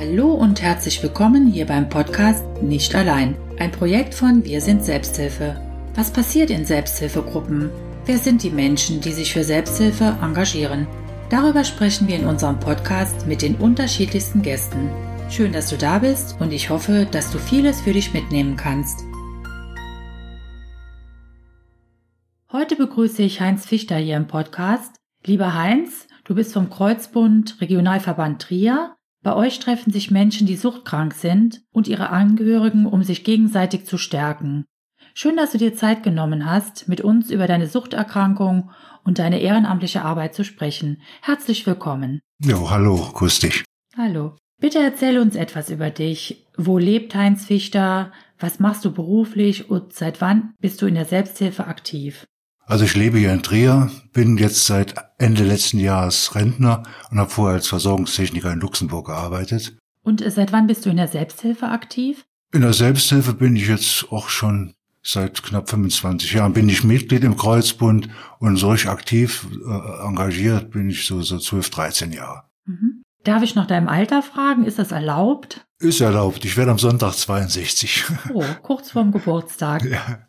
Hallo und herzlich willkommen hier beim Podcast Nicht allein, ein Projekt von Wir sind Selbsthilfe. Was passiert in Selbsthilfegruppen? Wer sind die Menschen, die sich für Selbsthilfe engagieren? Darüber sprechen wir in unserem Podcast mit den unterschiedlichsten Gästen. Schön, dass du da bist und ich hoffe, dass du vieles für dich mitnehmen kannst. Heute begrüße ich Heinz Fichter hier im Podcast. Lieber Heinz, du bist vom Kreuzbund Regionalverband Trier bei euch treffen sich Menschen, die suchtkrank sind und ihre Angehörigen, um sich gegenseitig zu stärken. Schön, dass du dir Zeit genommen hast, mit uns über deine Suchterkrankung und deine ehrenamtliche Arbeit zu sprechen. Herzlich willkommen. Jo, hallo, grüß dich. Hallo. Bitte erzähl uns etwas über dich. Wo lebt Heinz Fichter? Was machst du beruflich und seit wann bist du in der Selbsthilfe aktiv? Also ich lebe hier in Trier, bin jetzt seit Ende letzten Jahres Rentner und habe vorher als Versorgungstechniker in Luxemburg gearbeitet. Und seit wann bist du in der Selbsthilfe aktiv? In der Selbsthilfe bin ich jetzt auch schon seit knapp 25 Jahren. Bin ich Mitglied im Kreuzbund und solch aktiv äh, engagiert bin ich so, so 12, 13 Jahre. Mhm. Darf ich nach deinem Alter fragen? Ist das erlaubt? Ist erlaubt. Ich werde am Sonntag 62. Oh, kurz vorm Geburtstag. ja.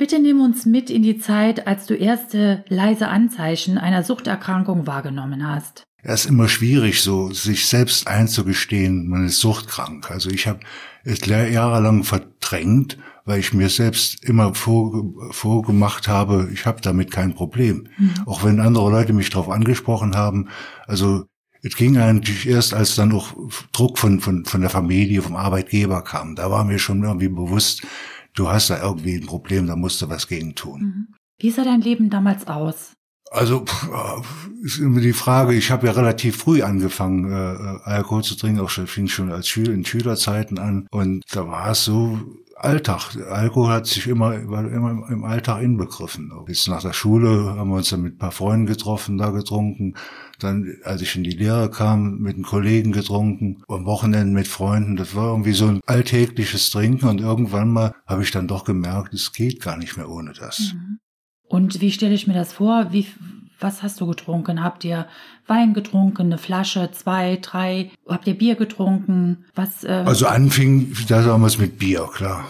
Bitte nimm uns mit in die Zeit, als du erste leise Anzeichen einer Suchterkrankung wahrgenommen hast. Es ist immer schwierig, so sich selbst einzugestehen, man ist suchtkrank. Also ich habe es jahrelang verdrängt, weil ich mir selbst immer vorgemacht habe, ich habe damit kein Problem. Mhm. Auch wenn andere Leute mich darauf angesprochen haben. Also es ging eigentlich erst, als dann auch Druck von, von, von der Familie, vom Arbeitgeber kam. Da war mir schon irgendwie bewusst, du hast da irgendwie ein Problem, da musst du was gegen tun. Mhm. Wie sah dein Leben damals aus? Also äh, ist immer die Frage, ich habe ja relativ früh angefangen, äh, äh, Alkohol zu trinken, auch schon, fing schon als Schüler in Schülerzeiten an. Und da war es so, Alltag. Alkohol hat sich immer, immer im Alltag inbegriffen. Bis nach der Schule haben wir uns dann mit ein paar Freunden getroffen, da getrunken. Dann, als ich in die Lehre kam, mit einem Kollegen getrunken. Am Wochenende mit Freunden. Das war irgendwie so ein alltägliches Trinken. Und irgendwann mal habe ich dann doch gemerkt, es geht gar nicht mehr ohne das. Mhm. Und wie stelle ich mir das vor? Wie, was hast du getrunken? Habt ihr Wein getrunken, eine Flasche, zwei, drei? Habt ihr Bier getrunken? Was? Äh also anfing da damals mit Bier, klar.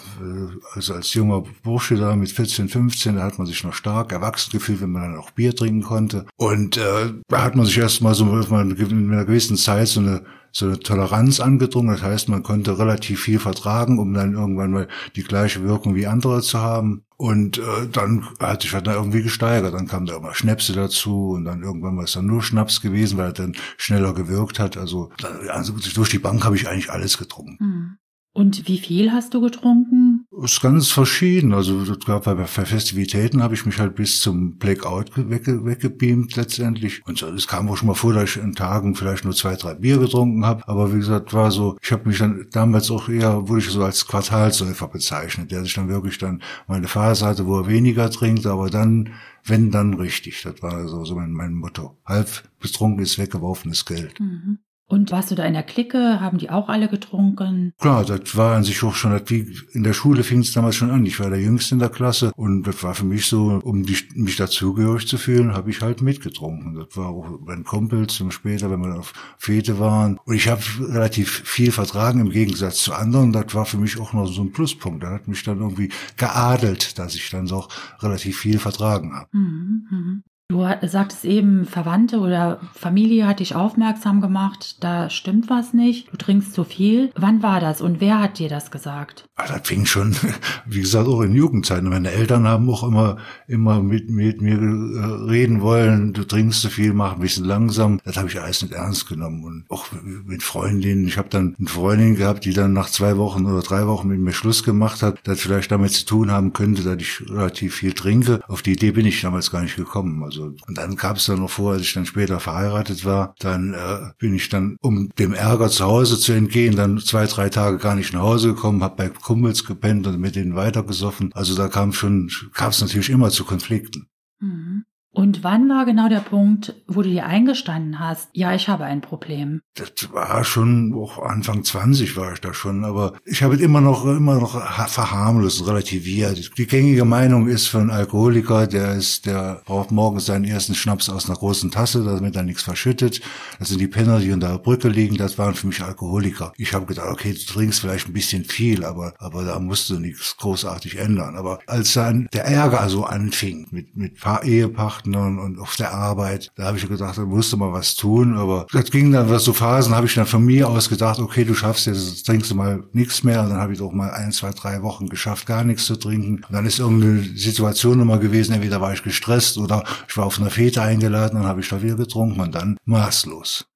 Also als junger Bursche da mit 14, 15, da hat man sich noch stark erwachsen gefühlt, wenn man dann auch Bier trinken konnte. Und äh, da hat man sich erst mal so in einer gewissen Zeit so eine so eine Toleranz angedrungen. Das heißt, man konnte relativ viel vertragen, um dann irgendwann mal die gleiche Wirkung wie andere zu haben. Und äh, dann hat sich halt da irgendwie gesteigert. Dann kam da immer Schnäpse dazu und dann irgendwann war es dann nur Schnaps gewesen, weil er dann schneller gewirkt hat. Also, also durch die Bank habe ich eigentlich alles getrunken. Mhm. Und wie viel hast du getrunken? Das ist ganz verschieden. Also das gab bei Festivitäten habe ich mich halt bis zum Blackout wegge weggebeamt letztendlich. Und es kam auch schon mal vor, dass ich in Tagen vielleicht nur zwei, drei Bier getrunken habe. Aber wie gesagt, war so, ich habe mich dann damals auch eher, wurde ich so als Quartalsäufer bezeichnet, der sich dann wirklich dann mal eine Phase hatte, wo er weniger trinkt, aber dann, wenn dann richtig. Das war so, so mein, mein Motto. Halb betrunken ist weggeworfenes Geld. Mhm. Und warst du da in der Clique? Haben die auch alle getrunken? Klar, das war an sich auch schon, wie in der Schule fing es damals schon an. Ich war der Jüngste in der Klasse und das war für mich so, um mich dazugehörig zu fühlen, habe ich halt mitgetrunken. Das war auch bei den Kumpels und später, wenn wir auf Fete waren. Und ich habe relativ viel vertragen im Gegensatz zu anderen. Das war für mich auch noch so ein Pluspunkt. Da hat mich dann irgendwie geadelt, dass ich dann doch relativ viel vertragen habe. Mhm, mh. Du sagtest eben, Verwandte oder Familie hat dich aufmerksam gemacht, da stimmt was nicht, du trinkst zu viel. Wann war das und wer hat dir das gesagt? Ah, das fing schon, wie gesagt, auch in Jugendzeiten. Meine Eltern haben auch immer, immer mit, mit mir äh, reden wollen, du trinkst zu viel, mach ein bisschen langsam. Das habe ich alles nicht ernst genommen. Und auch mit Freundinnen. Ich habe dann eine Freundin gehabt, die dann nach zwei Wochen oder drei Wochen mit mir Schluss gemacht hat, das vielleicht damit zu tun haben könnte, dass ich relativ viel trinke. Auf die Idee bin ich damals gar nicht gekommen. Also also, und dann kam es dann noch vor, als ich dann später verheiratet war, dann äh, bin ich dann, um dem Ärger zu Hause zu entgehen, dann zwei, drei Tage gar nicht nach Hause gekommen, habe bei Kumpels gepennt und mit denen weitergesoffen. Also da kam schon, kam es natürlich immer zu Konflikten. Mhm. Und wann war genau der Punkt, wo du dir eingestanden hast, ja, ich habe ein Problem? Das war schon, auch Anfang 20 war ich da schon, aber ich habe immer noch, immer noch verharmlost, relativiert. Die gängige Meinung ist von Alkoholiker, der ist, der braucht morgens seinen ersten Schnaps aus einer großen Tasse, damit er nichts verschüttet. Das sind die Penner, die unter der Brücke liegen, das waren für mich Alkoholiker. Ich habe gedacht, okay, du trinkst vielleicht ein bisschen viel, aber, aber da musst du nichts großartig ändern. Aber als dann der Ärger so anfing, mit, mit Ehepachten, Partnern und auf der Arbeit. Da habe ich gedacht, da musste mal was tun. Aber das ging dann, was so Phasen, habe ich dann von mir aus gedacht, okay, du schaffst jetzt, trinkst du mal nichts mehr. Und dann habe ich doch mal ein, zwei, drei Wochen geschafft, gar nichts zu trinken. Und dann ist irgendeine Situation nochmal gewesen, entweder war ich gestresst oder ich war auf einer Fete eingeladen, dann habe ich da wieder getrunken und dann maßlos.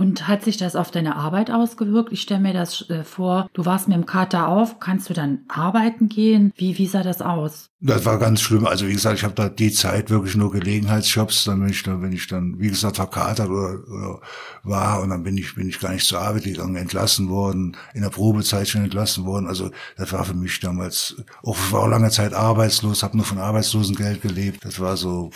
Und hat sich das auf deine Arbeit ausgewirkt? Ich stelle mir das äh, vor, du warst mit dem Kater auf, kannst du dann arbeiten gehen? Wie, wie sah das aus? Das war ganz schlimm. Also wie gesagt, ich habe da die Zeit wirklich nur Gelegenheitsjobs, dann bin ich dann, wenn ich dann, wie gesagt, verkatert oder, oder war und dann bin ich, bin ich gar nicht zur Arbeit gegangen, entlassen worden, in der Probezeit schon entlassen worden. Also das war für mich damals, auch ich war auch lange Zeit arbeitslos, habe nur von Arbeitslosengeld gelebt. Das war so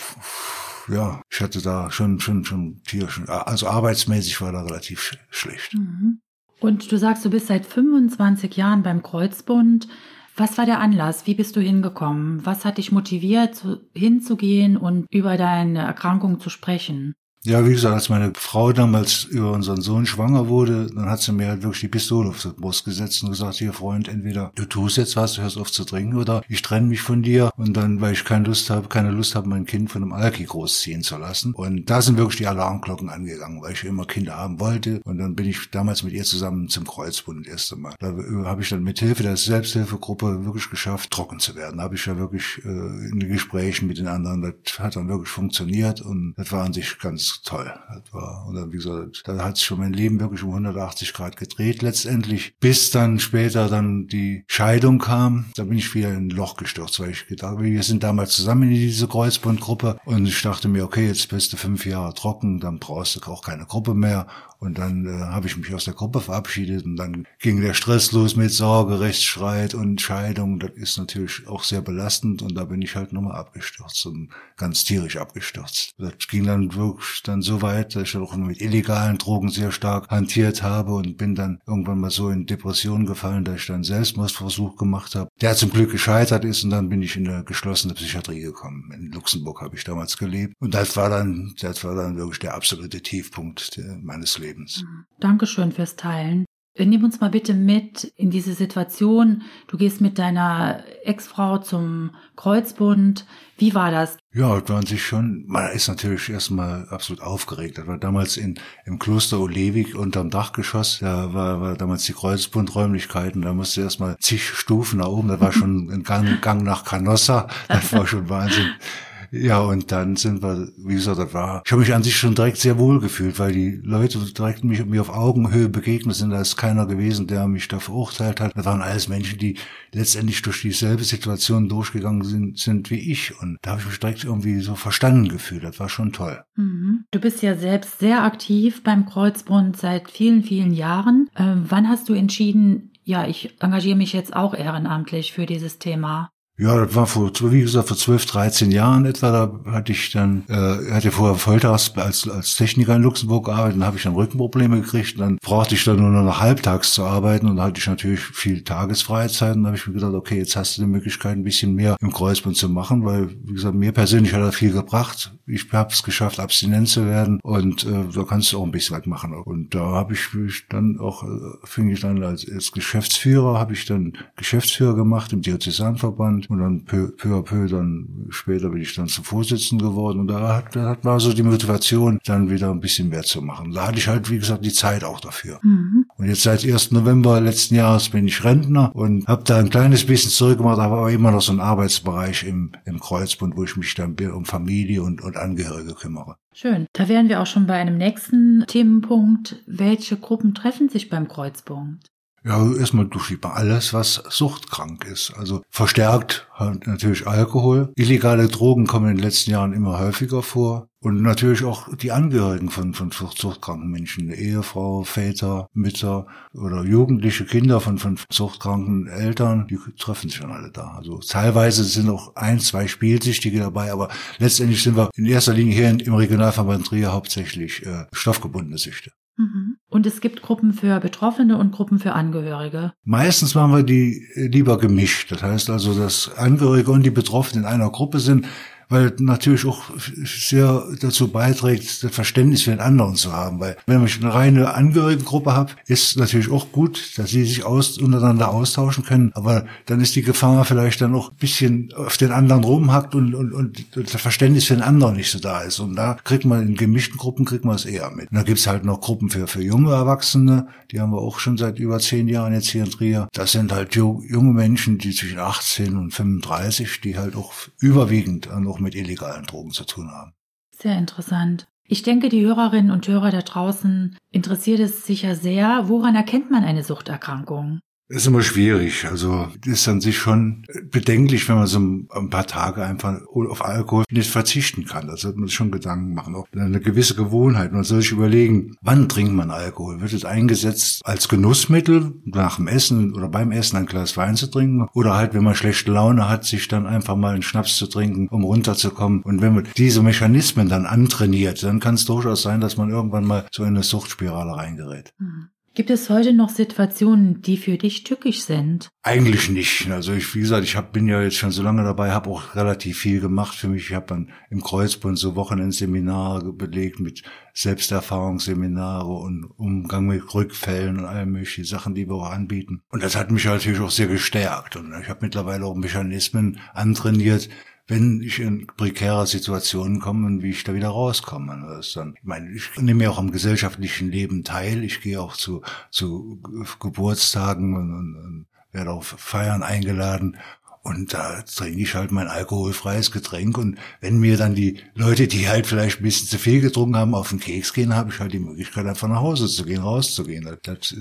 ja, ich hatte da schon, schon, schon Tier, also arbeitsmäßig war da relativ schlecht. Mhm. Und du sagst, du bist seit 25 Jahren beim Kreuzbund. Was war der Anlass? Wie bist du hingekommen? Was hat dich motiviert, hinzugehen und über deine Erkrankung zu sprechen? Ja, wie gesagt, als meine Frau damals über unseren Sohn schwanger wurde, dann hat sie mir halt wirklich die Pistole auf die Brust gesetzt und gesagt, hier Freund, entweder du tust jetzt was, du hörst auf zu trinken oder ich trenne mich von dir und dann, weil ich keine Lust habe, keine Lust habe, mein Kind von einem Alki großziehen zu lassen. Und da sind wirklich die Alarmglocken angegangen, weil ich immer Kinder haben wollte und dann bin ich damals mit ihr zusammen zum Kreuzbund das erste Mal. Da habe ich dann mit Hilfe der Selbsthilfegruppe wirklich geschafft, trocken zu werden. Da habe ich ja wirklich äh, in den Gesprächen mit den anderen, das hat dann wirklich funktioniert und das war an sich ganz toll. Das war, und dann, wie gesagt, da hat sich schon mein Leben wirklich um 180 Grad gedreht letztendlich, bis dann später dann die Scheidung kam. Da bin ich wieder in ein Loch gestürzt, weil ich gedacht, wir sind damals zusammen in diese Kreuzbandgruppe und ich dachte mir, okay, jetzt bist du fünf Jahre trocken, dann brauchst du auch keine Gruppe mehr und dann äh, habe ich mich aus der Gruppe verabschiedet und dann ging der Stress los mit Sorge, Rechtsstreit und Scheidung. Das ist natürlich auch sehr belastend und da bin ich halt nochmal abgestürzt und ganz tierisch abgestürzt. Das ging dann wirklich dann so weit, dass ich auch mit illegalen Drogen sehr stark hantiert habe und bin dann irgendwann mal so in Depressionen gefallen, dass ich dann Selbstmordversuch gemacht habe, der zum Glück gescheitert ist und dann bin ich in eine geschlossene Psychiatrie gekommen. In Luxemburg habe ich damals gelebt und das war dann, das war dann wirklich der absolute Tiefpunkt meines Lebens. Lebens. Mhm. Dankeschön fürs Teilen. Nimm uns mal bitte mit in diese Situation. Du gehst mit deiner Ex-Frau zum Kreuzbund. Wie war das? Ja, das war an sich schon, man ist natürlich erstmal absolut aufgeregt. Das war damals in, im Kloster Olewig unterm Dachgeschoss. Da war, war damals die Kreuzbundräumlichkeiten. Da musste erstmal zig Stufen nach oben. Das war schon ein Gang, Gang nach Canossa. Das war schon Wahnsinn. Ja, und dann sind wir, wie gesagt, das war, ich habe mich an sich schon direkt sehr wohl gefühlt, weil die Leute direkt mich, mir auf Augenhöhe begegnet sind. Da ist keiner gewesen, der mich da verurteilt hat. Das waren alles Menschen, die letztendlich durch dieselbe Situation durchgegangen sind, sind wie ich. Und da habe ich mich direkt irgendwie so verstanden gefühlt. Das war schon toll. Mhm. Du bist ja selbst sehr aktiv beim Kreuzbund seit vielen, vielen Jahren. Ähm, wann hast du entschieden, ja, ich engagiere mich jetzt auch ehrenamtlich für dieses Thema? Ja, das war vor, wie gesagt, vor 12, 13 Jahren etwa. Da hatte ich dann, äh, hatte vorher Volltags als, als Techniker in Luxemburg gearbeitet, dann habe ich dann Rückenprobleme gekriegt. Und dann brauchte ich dann nur noch halbtags zu arbeiten und da hatte ich natürlich viel Tagesfreizeit. Und dann habe ich mir gedacht, okay, jetzt hast du die Möglichkeit, ein bisschen mehr im Kreuzband zu machen, weil, wie gesagt, mir persönlich hat das viel gebracht. Ich habe es geschafft, abstinent zu werden und äh, da kannst du auch ein bisschen was machen. Und da habe ich mich dann auch, äh, fing ich dann als, als Geschäftsführer, habe ich dann Geschäftsführer gemacht im Diözesanverband und dann peu, peu à peu dann später bin ich dann zum Vorsitzenden geworden und da hat, da hat man so die Motivation, dann wieder ein bisschen mehr zu machen. Da hatte ich halt, wie gesagt, die Zeit auch dafür. Mhm. Und jetzt seit 1. November letzten Jahres bin ich Rentner und habe da ein kleines bisschen zurückgemacht, aber immer noch so einen Arbeitsbereich im, im Kreuzbund, wo ich mich dann um Familie und, und Angehörige kümmere. Schön. Da wären wir auch schon bei einem nächsten Themenpunkt. Welche Gruppen treffen sich beim Kreuzpunkt? Ja, erstmal durchschiebt alles, was suchtkrank ist. Also verstärkt halt natürlich Alkohol. Illegale Drogen kommen in den letzten Jahren immer häufiger vor. Und natürlich auch die Angehörigen von, von suchtkranken Menschen, Ehefrau, Väter, Mütter oder jugendliche Kinder von, von suchtkranken Eltern, die treffen sich dann alle da. Also teilweise sind auch ein, zwei Spielsüchtige dabei, aber letztendlich sind wir in erster Linie hier im Regionalverband Trier hauptsächlich äh, stoffgebundene Süchte. Mhm. Und es gibt Gruppen für Betroffene und Gruppen für Angehörige. Meistens machen wir die lieber gemischt. Das heißt also, dass Angehörige und die Betroffenen in einer Gruppe sind weil natürlich auch sehr dazu beiträgt, das Verständnis für den anderen zu haben. Weil wenn ich eine reine Angehörigengruppe habe, ist natürlich auch gut, dass sie sich aus, untereinander austauschen können. Aber dann ist die Gefahr vielleicht dann auch ein bisschen auf den anderen rumhackt und, und, und das Verständnis für den anderen nicht so da ist. Und da kriegt man in gemischten Gruppen kriegt man es eher mit. Und da gibt's halt noch Gruppen für, für junge Erwachsene, die haben wir auch schon seit über zehn Jahren jetzt hier in Trier. Das sind halt junge Menschen, die zwischen 18 und 35, die halt auch überwiegend noch mit illegalen Drogen zu tun haben. Sehr interessant. Ich denke, die Hörerinnen und Hörer da draußen interessiert es sicher sehr, woran erkennt man eine Suchterkrankung? Ist immer schwierig. Also ist an sich schon bedenklich, wenn man so ein paar Tage einfach auf Alkohol nicht verzichten kann. Da sollte man sich schon Gedanken machen. Auch eine gewisse Gewohnheit. Man soll sich überlegen, wann trinkt man Alkohol? Wird es eingesetzt als Genussmittel, nach dem Essen oder beim Essen ein Glas Wein zu trinken? Oder halt, wenn man schlechte Laune hat, sich dann einfach mal einen Schnaps zu trinken, um runterzukommen. Und wenn man diese Mechanismen dann antrainiert, dann kann es durchaus sein, dass man irgendwann mal so in eine Suchtspirale reingerät. Mhm. Gibt es heute noch Situationen, die für dich tückisch sind? Eigentlich nicht. Also ich, wie gesagt, ich hab, bin ja jetzt schon so lange dabei, habe auch relativ viel gemacht für mich. Ich habe dann im Kreuzbund so Wochenendseminare belegt mit Selbsterfahrungsseminare und Umgang mit Rückfällen und all mögliche Sachen, die wir auch anbieten. Und das hat mich natürlich auch sehr gestärkt. Und ich habe mittlerweile auch Mechanismen antrainiert, wenn ich in prekäre Situationen komme und wie ich da wieder rauskomme. Ist dann, ich meine, ich nehme ja auch am gesellschaftlichen Leben teil. Ich gehe auch zu, zu Geburtstagen und, und, und werde auf Feiern eingeladen. Und da trinke ich halt mein alkoholfreies Getränk. Und wenn mir dann die Leute, die halt vielleicht ein bisschen zu viel getrunken haben, auf den Keks gehen, habe ich halt die Möglichkeit, einfach nach Hause zu gehen, rauszugehen. Das, das äh,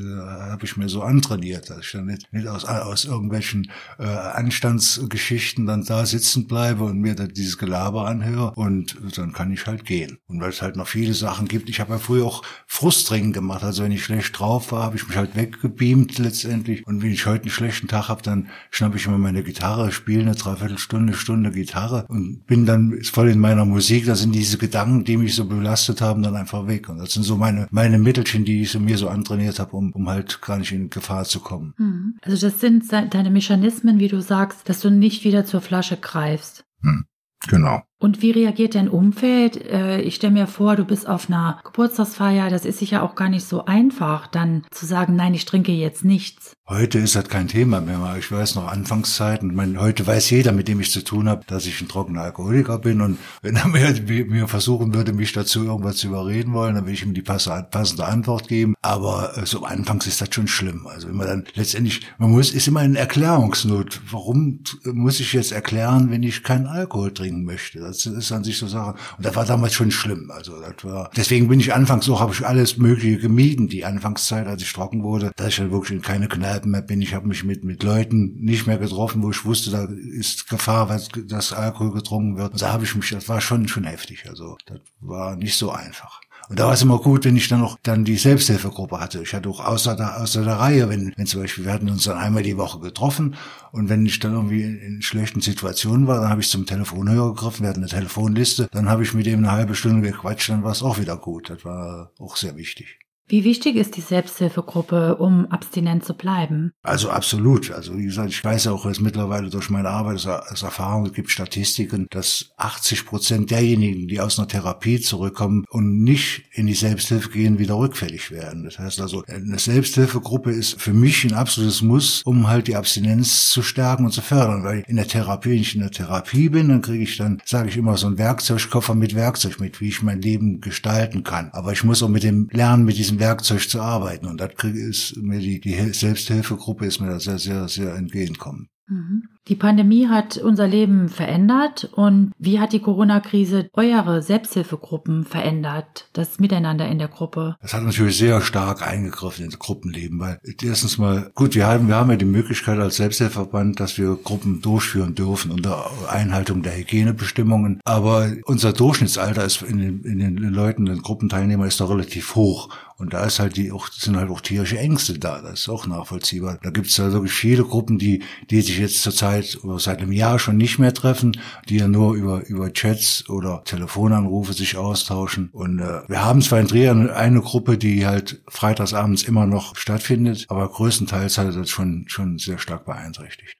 habe ich mir so antrainiert, dass ich dann nicht, nicht aus, aus irgendwelchen äh, Anstandsgeschichten dann da sitzen bleibe und mir dann dieses Gelaber anhöre. Und dann kann ich halt gehen. Und weil es halt noch viele Sachen gibt. Ich habe ja früher auch Frustringen gemacht. Also wenn ich schlecht drauf war, habe ich mich halt weggebeamt letztendlich. Und wenn ich heute einen schlechten Tag habe, dann schnappe ich immer meine Gitarre Gitarre, spiele eine Dreiviertelstunde, Stunde Gitarre und bin dann voll in meiner Musik. Da sind diese Gedanken, die mich so belastet haben, dann einfach weg. Und das sind so meine, meine Mittelchen, die ich so mir so antrainiert habe, um, um halt gar nicht in Gefahr zu kommen. Hm. Also das sind deine Mechanismen, wie du sagst, dass du nicht wieder zur Flasche greifst. Hm. Genau. Und wie reagiert dein Umfeld? Äh, ich stelle mir vor, du bist auf einer Geburtstagsfeier. Das ist sicher auch gar nicht so einfach, dann zu sagen, nein, ich trinke jetzt nichts. Heute ist das kein Thema mehr. Ich weiß noch Anfangszeiten. Meine, heute weiß jeder, mit dem ich zu tun habe, dass ich ein trockener Alkoholiker bin. Und wenn er mir, mir versuchen würde, mich dazu irgendwas zu überreden wollen, dann will ich ihm die passende Antwort geben. Aber äh, so anfangs ist das schon schlimm. Also wenn man dann letztendlich, man muss, ist immer in Erklärungsnot. Warum muss ich jetzt erklären, wenn ich keinen Alkohol trinken möchte? Das ist an sich so Sache. Und das war damals schon schlimm. Also das war, deswegen bin ich anfangs auch, habe ich alles Mögliche gemieden, die Anfangszeit, als ich trocken wurde, dass ich halt wirklich in keine Kneipen mehr bin. Ich habe mich mit, mit Leuten nicht mehr getroffen, wo ich wusste, da ist Gefahr, weil, dass Alkohol getrunken wird. Und da habe ich mich, das war schon, schon heftig. Also das war nicht so einfach. Und da war es immer gut, wenn ich dann noch dann die Selbsthilfegruppe hatte. Ich hatte auch außer der, außer der Reihe, wenn, wenn zum Beispiel, wir hatten uns dann einmal die Woche getroffen und wenn ich dann irgendwie in, schlechten Situationen war, dann habe ich zum Telefonhörer gegriffen, wir hatten eine Telefonliste, dann habe ich mit ihm eine halbe Stunde gequatscht, dann war es auch wieder gut. Das war auch sehr wichtig. Wie wichtig ist die Selbsthilfegruppe, um abstinent zu bleiben? Also absolut. Also wie gesagt, ich weiß auch jetzt mittlerweile durch meine Arbeit als Erfahrung, es gibt Statistiken, dass 80 Prozent derjenigen, die aus einer Therapie zurückkommen und nicht in die Selbsthilfe gehen, wieder rückfällig werden. Das heißt also, eine Selbsthilfegruppe ist für mich ein absolutes Muss, um halt die Abstinenz zu stärken und zu fördern. Weil in der Therapie, wenn ich in der Therapie bin, dann kriege ich dann, sage ich immer, so einen Werkzeugkoffer mit Werkzeug mit, wie ich mein Leben gestalten kann. Aber ich muss auch mit dem lernen, mit diesem diesem Werkzeug zu arbeiten. Und das ist mir die, die Selbsthilfegruppe ist mir da sehr, sehr, sehr entgegenkommen. Mhm. Die Pandemie hat unser Leben verändert und wie hat die Corona-Krise eure Selbsthilfegruppen verändert, das Miteinander in der Gruppe? Das hat natürlich sehr stark eingegriffen ins Gruppenleben, weil erstens mal, gut, wir haben, wir haben ja die Möglichkeit als Selbsthilfeverband, dass wir Gruppen durchführen dürfen unter Einhaltung der Hygienebestimmungen, aber unser Durchschnittsalter ist in den, in den Leuten, den Gruppenteilnehmern ist doch relativ hoch und da ist halt die auch, sind halt auch tierische Ängste da. Das ist auch nachvollziehbar. Da gibt es da wirklich viele Gruppen, die, die sich jetzt zurzeit oder seit einem Jahr schon nicht mehr treffen, die ja nur über, über Chats oder Telefonanrufe sich austauschen. Und äh, wir haben zwar in Trier eine Gruppe, die halt freitagsabends immer noch stattfindet, aber größtenteils hat das schon, schon sehr stark beeinträchtigt.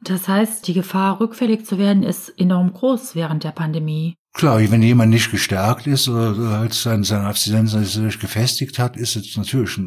Das heißt, die Gefahr, rückfällig zu werden, ist enorm groß während der Pandemie. Klar, wenn jemand nicht gestärkt ist oder halt seine, seine Abstinenz sich gefestigt hat, ist es natürlich,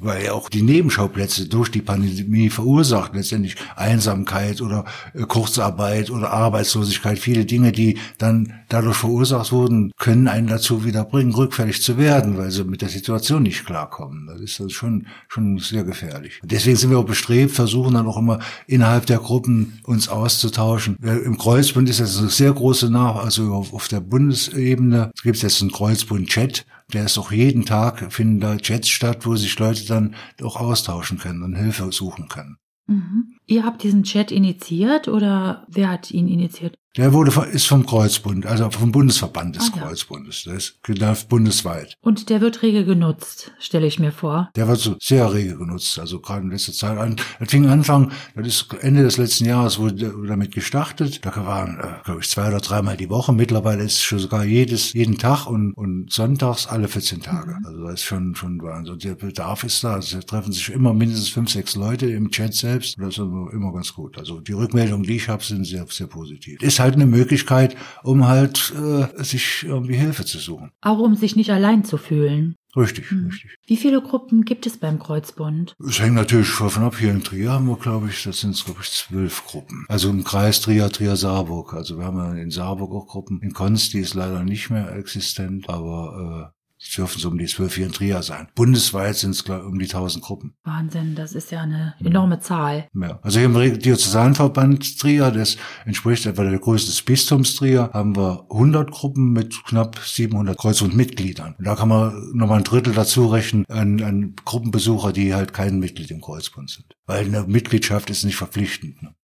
weil ja auch die Nebenschauplätze durch die Pandemie verursacht, letztendlich Einsamkeit oder äh, Kurzarbeit oder Arbeitslosigkeit, viele Dinge, die dann dadurch verursacht wurden, können einen dazu wieder bringen, rückfällig zu werden, weil sie mit der Situation nicht klarkommen. Das ist das schon, schon sehr gefährlich. Deswegen sind wir auch bestrebt, versuchen dann auch immer innerhalb der Gruppen uns auszutauschen. Im Kreuzbund ist das eine sehr große Nach, also auf der Bundesebene gibt es jetzt einen Kreuzbund-Chat, der ist auch jeden Tag, finden da Chats statt, wo sich Leute dann auch austauschen können und Hilfe suchen können. Mhm. Ihr habt diesen Chat initiiert oder wer hat ihn initiiert? Der wurde ist vom Kreuzbund, also vom Bundesverband des ah, ja. Kreuzbundes. Der ist läuft bundesweit. Und der wird rege genutzt, stelle ich mir vor. Der wird so sehr rege genutzt, also gerade in letzter Zeit an. Das fing Anfang, das ist Ende des letzten Jahres wurde damit gestartet. Da waren, äh, glaube ich, zwei oder dreimal die Woche. Mittlerweile ist es schon sogar jedes, jeden Tag und, und sonntags alle 14 Tage. Mhm. Also das ist schon, schon Wahnsinn. Der Bedarf ist da. Also treffen sich immer mindestens fünf, sechs Leute im Chat selbst. Das ist immer, ganz gut. Also die Rückmeldungen, die ich habe, sind sehr, sehr positiv. Ist halt eine Möglichkeit, um halt äh, sich irgendwie Hilfe zu suchen. Auch um sich nicht allein zu fühlen. Richtig, hm. richtig. Wie viele Gruppen gibt es beim Kreuzbund? Es hängt natürlich davon ab. Hier in Trier haben wir, glaube ich, das sind, glaube ich, zwölf Gruppen. Also im Kreis Trier, Trier, Saarburg. Also wir haben ja in Saarburg auch Gruppen. In Konst, die ist leider nicht mehr existent, aber äh, es dürfen so um die zwölf hier in Trier sein. Bundesweit sind es um die tausend Gruppen. Wahnsinn, das ist ja eine enorme Zahl. Ja. Also hier im Diözesanverband Trier, das entspricht etwa der Größe des Bistums Trier, haben wir 100 Gruppen mit knapp 700 Kreuz- und Mitgliedern. Und da kann man nochmal ein Drittel dazu rechnen an, an Gruppenbesucher, die halt kein Mitglied im Kreuzbund sind. Weil eine Mitgliedschaft ist nicht verpflichtend. Ne?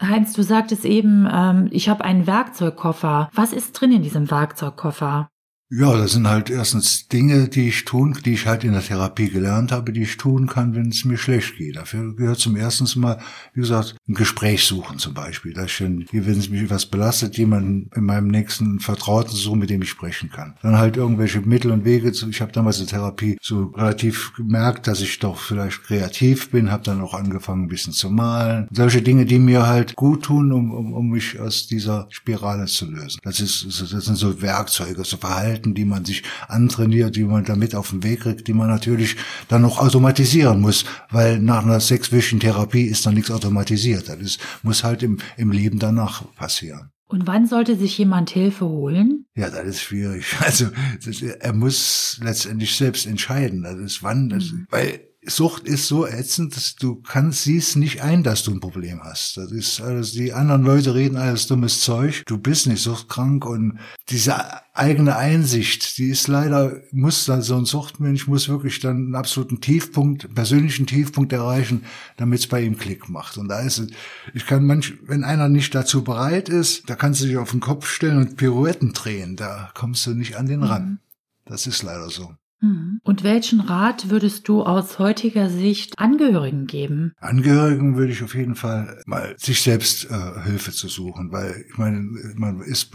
Heinz, du sagtest eben, ähm, ich habe einen Werkzeugkoffer. Was ist drin in diesem Werkzeugkoffer? Ja, das sind halt erstens Dinge, die ich tun, die ich halt in der Therapie gelernt habe, die ich tun kann, wenn es mir schlecht geht. Dafür gehört zum ersten Mal, wie gesagt, ein Gespräch suchen zum Beispiel. Dass ich, wenn es mich was belastet, jemanden in meinem nächsten Vertrauten suchen, mit dem ich sprechen kann. Dann halt irgendwelche Mittel und Wege. Zu, ich habe damals in der Therapie so relativ gemerkt, dass ich doch vielleicht kreativ bin, habe dann auch angefangen, ein bisschen zu malen. Solche Dinge, die mir halt gut tun, um, um, um mich aus dieser Spirale zu lösen. Das ist, das sind so Werkzeuge, so Verhalten Verhalten, die man sich antrainiert, die man damit auf den Weg kriegt, die man natürlich dann noch automatisieren muss, weil nach einer sechswöchigen Therapie ist dann nichts automatisiert. Das ist, muss halt im, im Leben danach passieren. Und wann sollte sich jemand Hilfe holen? Ja, das ist schwierig. Also das, er muss letztendlich selbst entscheiden. Das ist wann, das, mhm. weil Sucht ist so ätzend, dass du kannst, siehst nicht ein, dass du ein Problem hast. Das ist alles, die anderen Leute reden alles dummes Zeug. Du bist nicht suchtkrank und diese eigene Einsicht, die ist leider, muss dann so ein Suchtmensch muss wirklich dann einen absoluten Tiefpunkt, einen persönlichen Tiefpunkt erreichen, damit es bei ihm Klick macht. Und da ist es, ich kann manch, wenn einer nicht dazu bereit ist, da kannst du dich auf den Kopf stellen und Pirouetten drehen. Da kommst du nicht an den ran. Mhm. Das ist leider so. Mhm. Und welchen Rat würdest du aus heutiger Sicht Angehörigen geben? Angehörigen würde ich auf jeden Fall mal sich selbst äh, Hilfe zu suchen, weil ich meine, man ist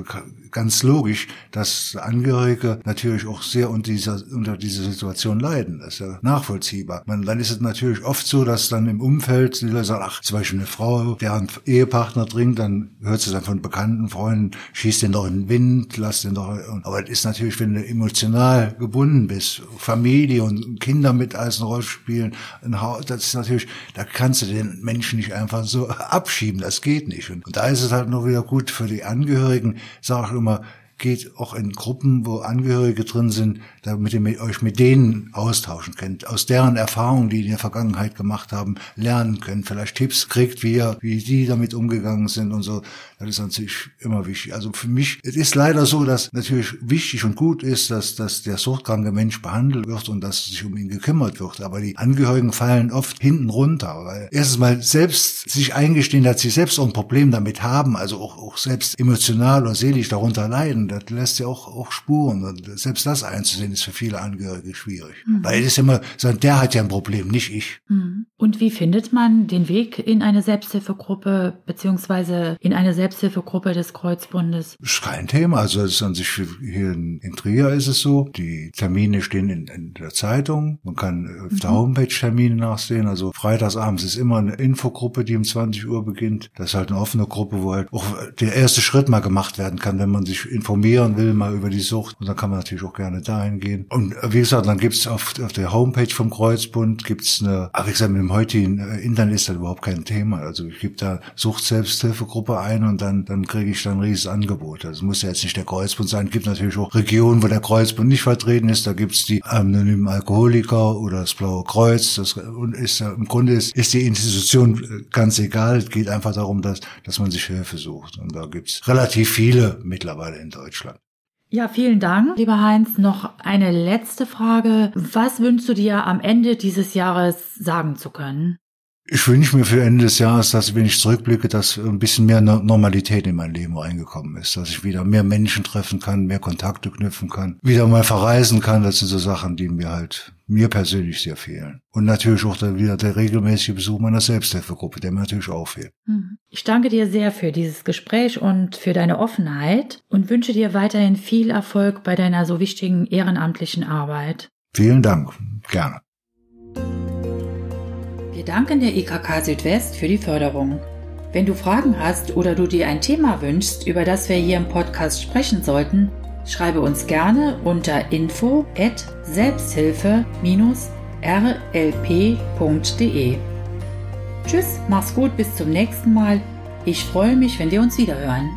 ganz logisch, dass Angehörige natürlich auch sehr unter dieser, unter dieser Situation leiden. Das ist ja nachvollziehbar. Man, dann ist es natürlich oft so, dass dann im Umfeld die Leute sagen, ach, zum Beispiel eine Frau, deren Ehepartner trinkt, dann hört sie dann von bekannten Freunden, schießt den doch in den Wind, lass den doch, aber das ist natürlich, wenn du emotional gebunden bist, Familie und Kinder mit als eine Rolle spielen, das ist natürlich, da kannst du den Menschen nicht einfach so abschieben, das geht nicht. Und, da ist es halt nur wieder gut für die Angehörigen, sage ich immer, geht auch in Gruppen, wo Angehörige drin sind, damit ihr euch mit denen austauschen könnt, aus deren Erfahrungen, die in der Vergangenheit gemacht haben, lernen könnt, vielleicht Tipps kriegt, wie ihr, wie die damit umgegangen sind und so. Das ist natürlich immer wichtig. Also für mich, es ist leider so, dass natürlich wichtig und gut ist, dass, dass der suchtkranke Mensch behandelt wird und dass sich um ihn gekümmert wird. Aber die Angehörigen fallen oft hinten runter, weil erstens mal selbst sich eingestehen, dass sie selbst auch ein Problem damit haben, also auch, auch selbst emotional oder seelisch darunter leiden, das lässt ja auch, auch Spuren. Und selbst das einzusehen, ist für viele Angehörige schwierig. Mhm. Weil es ist immer, der hat ja ein Problem, nicht ich. Mhm. Und wie findet man den Weg in eine Selbsthilfegruppe beziehungsweise in eine Selbsthilfegruppe des Kreuzbundes? Das ist kein Thema. Also es ist an sich hier in, in Trier ist es so. Die Termine stehen in, in der Zeitung. Man kann auf der mhm. Homepage Termine nachsehen. Also freitagsabends ist immer eine Infogruppe, die um 20 Uhr beginnt. Das ist halt eine offene Gruppe, wo halt auch der erste Schritt mal gemacht werden kann, wenn man sich informieren will, mal über die Sucht. Und dann kann man natürlich auch gerne dahin gehen. Und wie gesagt, dann gibt's auf, auf der Homepage vom Kreuzbund gibt's eine, ach, ich sag, mit dem heutigen äh, Internet ist das überhaupt kein Thema. Also ich gebe da Sucht-Selbsthilfegruppe ein und dann, dann kriege ich dann ein riesiges Angebot. Also muss ja jetzt nicht der Kreuzbund sein. Es gibt natürlich auch Regionen, wo der Kreuzbund nicht vertreten ist. Da gibt's die anonymen Alkoholiker oder das Blaue Kreuz. Das und ist im Grunde ist, ist die Institution äh, ganz egal. Es geht einfach darum, dass, dass man sich Hilfe sucht. Und da gibt's relativ viele mittlerweile in Deutschland. Ja, vielen Dank, lieber Heinz. Noch eine letzte Frage. Was wünschst du dir am Ende dieses Jahres sagen zu können? Ich wünsche mir für Ende des Jahres, dass wenn ich zurückblicke, dass ein bisschen mehr Normalität in mein Leben reingekommen ist, dass ich wieder mehr Menschen treffen kann, mehr Kontakte knüpfen kann, wieder mal verreisen kann. Das sind so Sachen, die mir halt mir persönlich sehr fehlen. Und natürlich auch der, wieder der regelmäßige Besuch meiner Selbsthilfegruppe, der mir natürlich auch fehlt. Hm. Ich danke dir sehr für dieses Gespräch und für deine Offenheit und wünsche dir weiterhin viel Erfolg bei deiner so wichtigen ehrenamtlichen Arbeit. Vielen Dank. Gerne. Wir danken der IKK Südwest für die Förderung. Wenn du Fragen hast oder du dir ein Thema wünschst, über das wir hier im Podcast sprechen sollten, schreibe uns gerne unter info at selbsthilfe-rlp.de. Tschüss, mach's gut, bis zum nächsten Mal. Ich freue mich, wenn wir uns wiederhören.